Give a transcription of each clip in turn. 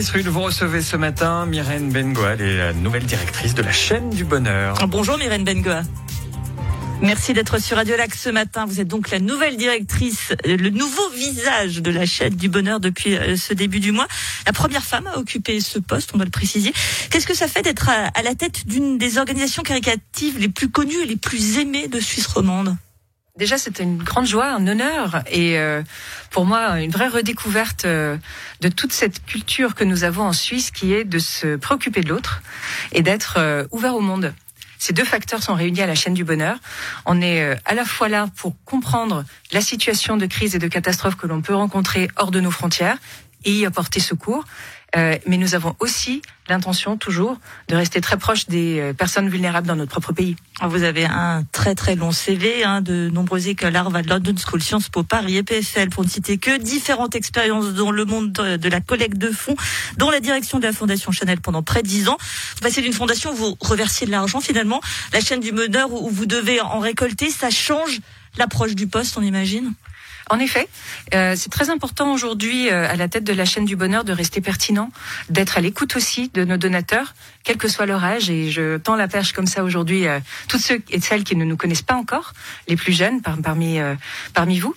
Béatrice Rude, vous recevez ce matin Myrène Bengoa, elle est la nouvelle directrice de la chaîne du bonheur. Bonjour Myrène Bengoa. Merci d'être sur Radio Lac ce matin. Vous êtes donc la nouvelle directrice, euh, le nouveau visage de la chaîne du bonheur depuis euh, ce début du mois. La première femme à occuper ce poste, on doit le préciser. Qu'est-ce que ça fait d'être à la tête d'une des organisations caricatives les plus connues et les plus aimées de Suisse romande? Déjà, c'était une grande joie, un honneur et euh, pour moi une vraie redécouverte de toute cette culture que nous avons en Suisse qui est de se préoccuper de l'autre et d'être ouvert au monde. Ces deux facteurs sont réunis à la chaîne du bonheur. On est euh, à la fois là pour comprendre la situation de crise et de catastrophe que l'on peut rencontrer hors de nos frontières et y apporter secours. Euh, mais nous avons aussi l'intention toujours de rester très proche des euh, personnes vulnérables dans notre propre pays. Vous avez un très très long CV, hein, de nombreuses écoles, Harvard, London School, Sciences Po, Paris, EPFL, pour ne citer que différentes expériences dans le monde de la collecte de fonds, dont la direction de la Fondation Chanel pendant près de dix ans. Vous passez d'une fondation où vous reversiez de l'argent finalement, la chaîne du meneur où vous devez en récolter, ça change l'approche du poste, on imagine? En effet, euh, c'est très important aujourd'hui euh, à la tête de la chaîne du bonheur de rester pertinent, d'être à l'écoute aussi de nos donateurs, quel que soit leur âge. Et je tends la perche comme ça aujourd'hui à toutes ceux et celles qui ne nous connaissent pas encore, les plus jeunes parmi euh, parmi vous,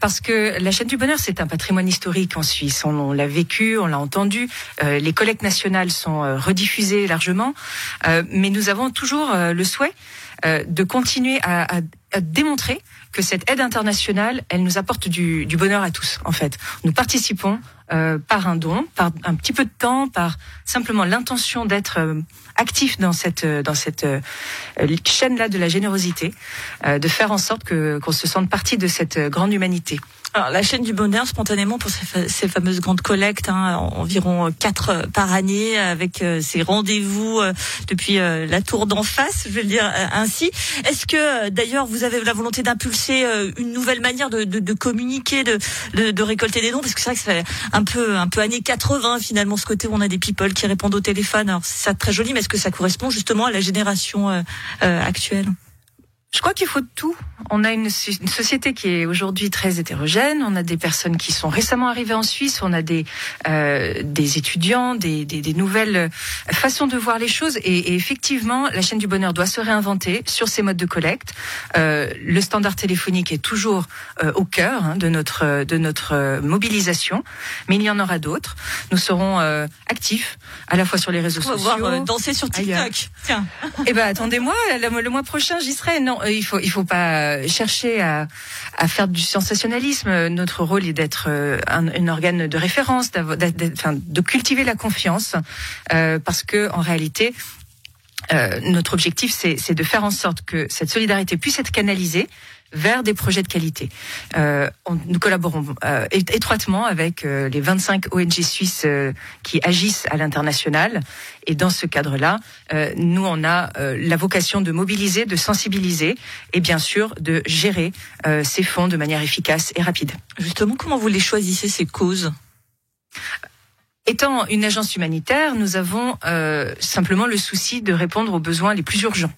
parce que la chaîne du bonheur c'est un patrimoine historique en Suisse. On, l'a vécu, on l'a entendu. les collectes nationales sont rediffusées largement, mais nous avons toujours le souhait de continuer à, à démontrer que cette aide internationale, elle nous apporte du, du bonheur à tous, en fait. Nous participons euh, par un don, par un petit peu de temps, par simplement l'intention d'être euh, actif dans cette euh, dans cette chaîne là de la générosité, de faire en sorte que qu'on se sente partie de cette grande humanité. Alors, la chaîne du bonheur, spontanément, pour ces, fameuses grandes collectes, hein, environ quatre par année, avec ces rendez-vous depuis la tour d'en face, je vais le dire ainsi. Est-ce que, d'ailleurs, vous avez la volonté d'impulser une nouvelle manière de, de, communiquer, de, de, récolter des dons? Parce que que c'est un peu, un peu années 80, finalement, ce côté où on a des people qui répondent au téléphone. Alors, c'est très joli, mais est-ce que ça correspond justement à la génération euh, euh, actuelle? Je crois qu'il faut tout. On a une, société qui est aujourd'hui très hétérogène. On a des personnes qui sont récemment arrivées en Suisse. On a des euh, des étudiants, des, des, des, nouvelles façons de voir les choses. Et, et, effectivement, la chaîne du bonheur doit se réinventer sur ses modes de collecte. Euh, le standard téléphonique est toujours euh, au cœur hein, de notre de notre euh, mobilisation, mais il y en aura d'autres. Nous serons euh, actifs à la fois sur les réseaux On va sociaux. Voir, danser sur TikTok. Tiens. Eh ben attendez-moi, le, mois prochain j'y serai. Non, euh, il faut il faut pas chercher à, à faire du sensationnalisme. Notre rôle est d'être euh, un, un, organe de référence, enfin, de cultiver la confiance, euh, parce que en réalité. Euh, notre objectif, c'est de faire en sorte que cette solidarité puisse être canalisée vers des projets de qualité. Euh, on, nous collaborons euh, étroitement avec euh, les 25 ONG suisses euh, qui agissent à l'international. Et dans ce cadre-là, euh, nous, on a la vocation de mobiliser, de sensibiliser et bien sûr de gérer ces fonds de manière efficace et rapide. Justement, comment vous les choisissez, ces causes? Étant une agence humanitaire, nous avons simplement le souci de répondre aux besoins les plus urgents.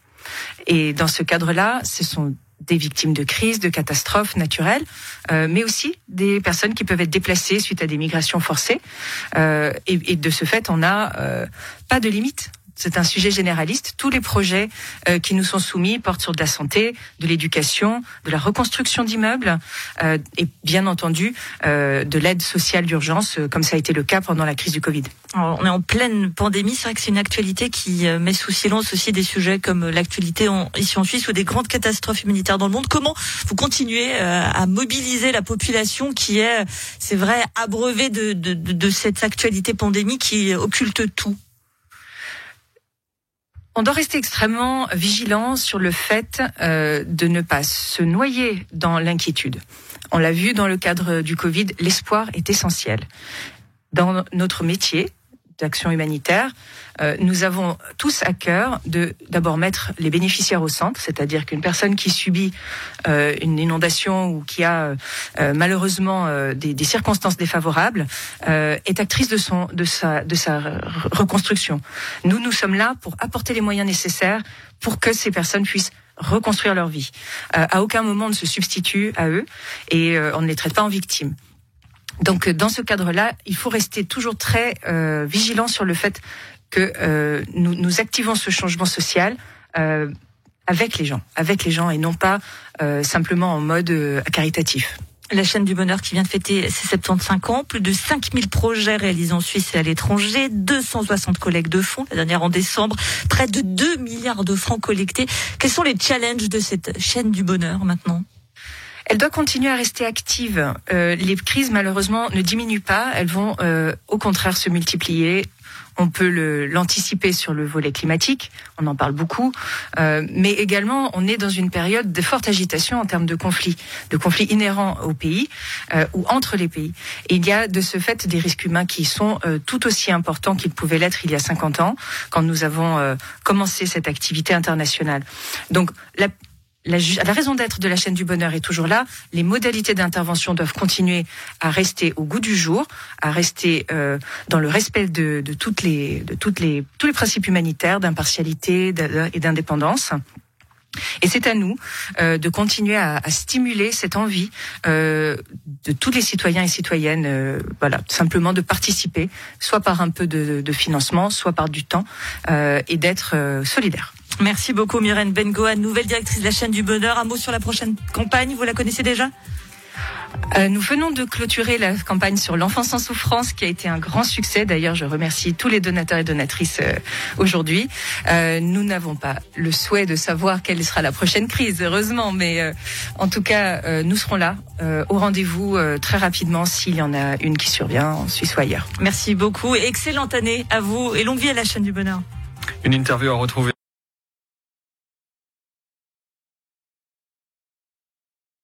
Et dans ce cadre-là, ce sont des victimes de crises, de catastrophes naturelles, euh, mais aussi des personnes qui peuvent être déplacées suite à des migrations forcées. Euh, et, de ce fait, on n'a euh, pas de limite c'est un sujet généraliste. Tous les projets euh, qui nous sont soumis portent sur de la santé, de l'éducation, de la reconstruction d'immeubles euh, et bien entendu euh, de l'aide sociale d'urgence, comme ça a été le cas pendant la crise du Covid. On est en pleine pandémie. C'est vrai que c'est une actualité qui met sous silence aussi des sujets comme l'actualité ici en Suisse ou des grandes catastrophes humanitaires dans le monde. Comment vous continuez à mobiliser la population qui est, c'est vrai, abreuvée de, de, de cette actualité pandémique qui occulte tout? On doit rester extrêmement vigilant sur le fait euh, de ne pas se noyer dans l'inquiétude. On l'a vu dans le cadre du Covid, l'espoir est essentiel. Dans notre métier, d'action humanitaire, euh, nous avons tous à cœur de d'abord mettre les bénéficiaires au centre, c'est-à-dire qu'une personne qui subit euh, une inondation ou qui a euh, malheureusement euh, des, des, circonstances défavorables euh, est actrice de son de sa de sa reconstruction. Nous nous sommes là pour apporter les moyens nécessaires pour que ces personnes puissent reconstruire leur vie. à aucun moment on ne se substitue à eux et on ne les traite pas en victimes. Donc dans ce cadre-là, il faut rester toujours très euh, vigilant sur le fait que euh, nous, activons ce changement social euh, avec les gens, avec les gens et non pas euh, simplement en mode euh, caritatif. La chaîne du bonheur qui vient de fêter ses 75 ans, plus de 5000 projets réalisés en Suisse et à l'étranger, 260 collègues de fonds, la dernière en décembre, près de 2 milliards de francs collectés. Quels sont les challenges de cette chaîne du bonheur maintenant? Elle doit continuer à rester active. Euh, les crises, malheureusement, ne diminuent pas. Elles vont, euh, au contraire, se multiplier. On peut l'anticiper sur le volet climatique, on en parle beaucoup, euh, mais également on est dans une période de forte agitation en termes de conflits, de conflits inhérents au pays euh, ou entre les pays. Il y a de ce fait des risques humains qui sont euh, tout aussi importants qu'ils pouvaient l'être il y a 50 ans, quand nous avons euh, commencé cette activité internationale. Donc la, la, la raison d'être de la chaîne du bonheur est toujours là. Les modalités d'intervention doivent continuer à rester au goût du jour, à rester euh, dans le respect de, toutes les, de toutes les, tous les principes humanitaires, d'impartialité et d'indépendance. Et c'est à nous euh, de continuer à, stimuler cette envie euh, de tous les citoyens et citoyennes, euh, voilà, simplement de participer, soit par un peu de, de financement, soit par du temps, euh, et d'être euh, solidaire. Merci beaucoup Myrène Bengoa, nouvelle directrice de la chaîne du bonheur. Un mot sur la prochaine campagne, vous la connaissez déjà? Euh, nous venons de clôturer la campagne sur l'enfance en souffrance qui a été un grand succès. D'ailleurs, je remercie tous les donateurs et donatrices euh, aujourd'hui. Euh, nous n'avons pas le souhait de savoir quelle sera la prochaine crise, heureusement, mais euh, en tout cas, euh, nous serons là au rendez-vous très rapidement s'il y en a une qui survient en Suisse ou ailleurs. Merci beaucoup. Excellente année à vous et longue vie à la chaîne du bonheur. Une interview à retrouver.